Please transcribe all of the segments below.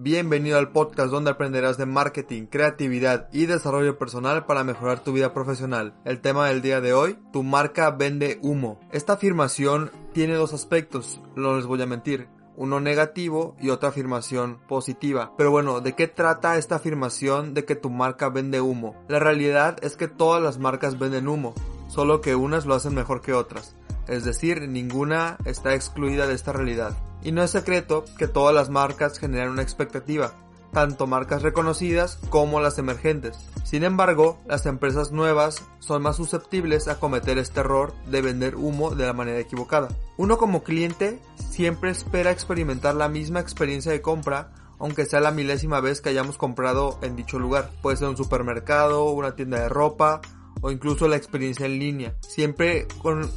Bienvenido al podcast donde aprenderás de marketing, creatividad y desarrollo personal para mejorar tu vida profesional. El tema del día de hoy, tu marca vende humo. Esta afirmación tiene dos aspectos, no les voy a mentir uno negativo y otra afirmación positiva. Pero bueno, ¿de qué trata esta afirmación de que tu marca vende humo? La realidad es que todas las marcas venden humo, solo que unas lo hacen mejor que otras. Es decir, ninguna está excluida de esta realidad. Y no es secreto que todas las marcas generan una expectativa, tanto marcas reconocidas como las emergentes. Sin embargo, las empresas nuevas son más susceptibles a cometer este error de vender humo de la manera equivocada. Uno como cliente siempre espera experimentar la misma experiencia de compra aunque sea la milésima vez que hayamos comprado en dicho lugar. Puede ser un supermercado, una tienda de ropa o incluso la experiencia en línea. Siempre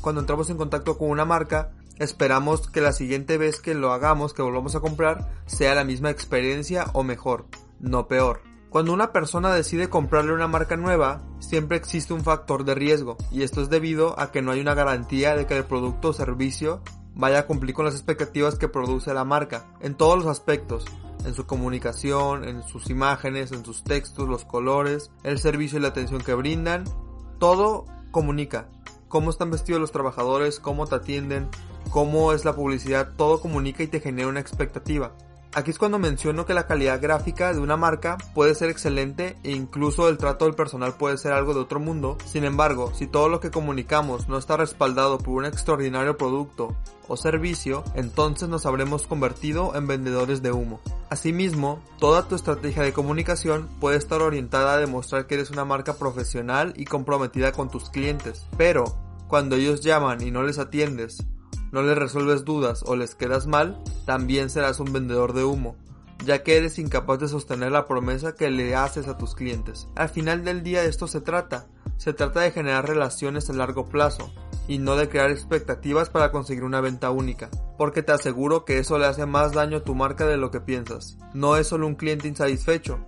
cuando entramos en contacto con una marca, Esperamos que la siguiente vez que lo hagamos, que volvamos a comprar, sea la misma experiencia o mejor, no peor. Cuando una persona decide comprarle una marca nueva, siempre existe un factor de riesgo, y esto es debido a que no hay una garantía de que el producto o servicio vaya a cumplir con las expectativas que produce la marca, en todos los aspectos, en su comunicación, en sus imágenes, en sus textos, los colores, el servicio y la atención que brindan, todo comunica. Cómo están vestidos los trabajadores, cómo te atienden, cómo es la publicidad, todo comunica y te genera una expectativa. Aquí es cuando menciono que la calidad gráfica de una marca puede ser excelente e incluso el trato del personal puede ser algo de otro mundo. Sin embargo, si todo lo que comunicamos no está respaldado por un extraordinario producto o servicio, entonces nos habremos convertido en vendedores de humo. Asimismo, toda tu estrategia de comunicación puede estar orientada a demostrar que eres una marca profesional y comprometida con tus clientes. Pero, cuando ellos llaman y no les atiendes, no les resuelves dudas o les quedas mal, también serás un vendedor de humo, ya que eres incapaz de sostener la promesa que le haces a tus clientes. Al final del día esto se trata, se trata de generar relaciones a largo plazo, y no de crear expectativas para conseguir una venta única, porque te aseguro que eso le hace más daño a tu marca de lo que piensas. No es solo un cliente insatisfecho,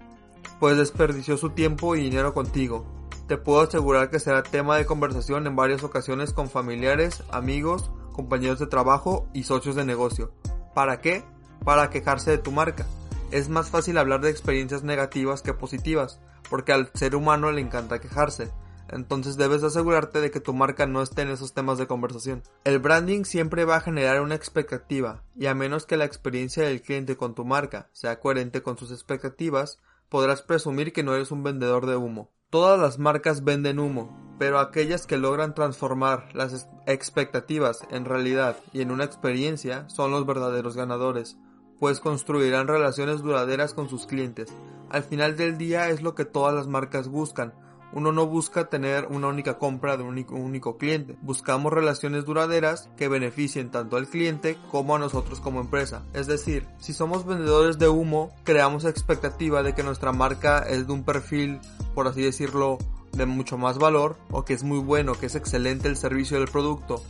pues desperdició su tiempo y dinero contigo. Te puedo asegurar que será tema de conversación en varias ocasiones con familiares, amigos compañeros de trabajo y socios de negocio. ¿Para qué? Para quejarse de tu marca. Es más fácil hablar de experiencias negativas que positivas, porque al ser humano le encanta quejarse. Entonces debes asegurarte de que tu marca no esté en esos temas de conversación. El branding siempre va a generar una expectativa, y a menos que la experiencia del cliente con tu marca sea coherente con sus expectativas, podrás presumir que no eres un vendedor de humo. Todas las marcas venden humo, pero aquellas que logran transformar las expectativas en realidad y en una experiencia son los verdaderos ganadores, pues construirán relaciones duraderas con sus clientes. Al final del día es lo que todas las marcas buscan, uno no busca tener una única compra de un único, cliente. Buscamos relaciones duraderas que beneficien tanto al cliente como a nosotros como empresa. Es decir, si somos vendedores de humo, creamos expectativa de que nuestra marca es de un perfil, por así decirlo, de mucho más valor o que es muy bueno, que es excelente el servicio del producto.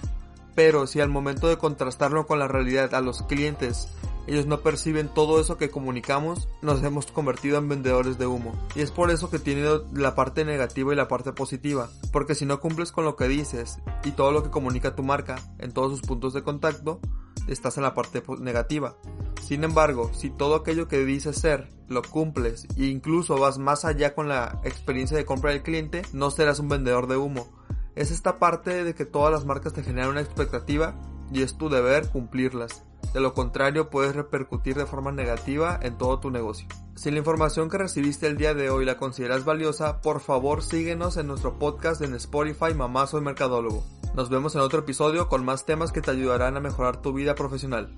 Pero si al momento de contrastarlo con la realidad a los clientes ellos no perciben todo eso que comunicamos, nos hemos convertido en vendedores de humo. Y es por eso que tiene la parte negativa y la parte positiva. Porque si no cumples con lo que dices y todo lo que comunica tu marca en todos sus puntos de contacto, estás en la parte negativa. Sin embargo, si todo aquello que dices ser lo cumples e incluso vas más allá con la experiencia de compra del cliente, no serás un vendedor de humo. Es esta parte de que todas las marcas te generan una expectativa y es tu deber cumplirlas. De lo contrario, puedes repercutir de forma negativa en todo tu negocio. Si la información que recibiste el día de hoy la consideras valiosa, por favor síguenos en nuestro podcast en Spotify Mamá Soy Mercadólogo. Nos vemos en otro episodio con más temas que te ayudarán a mejorar tu vida profesional.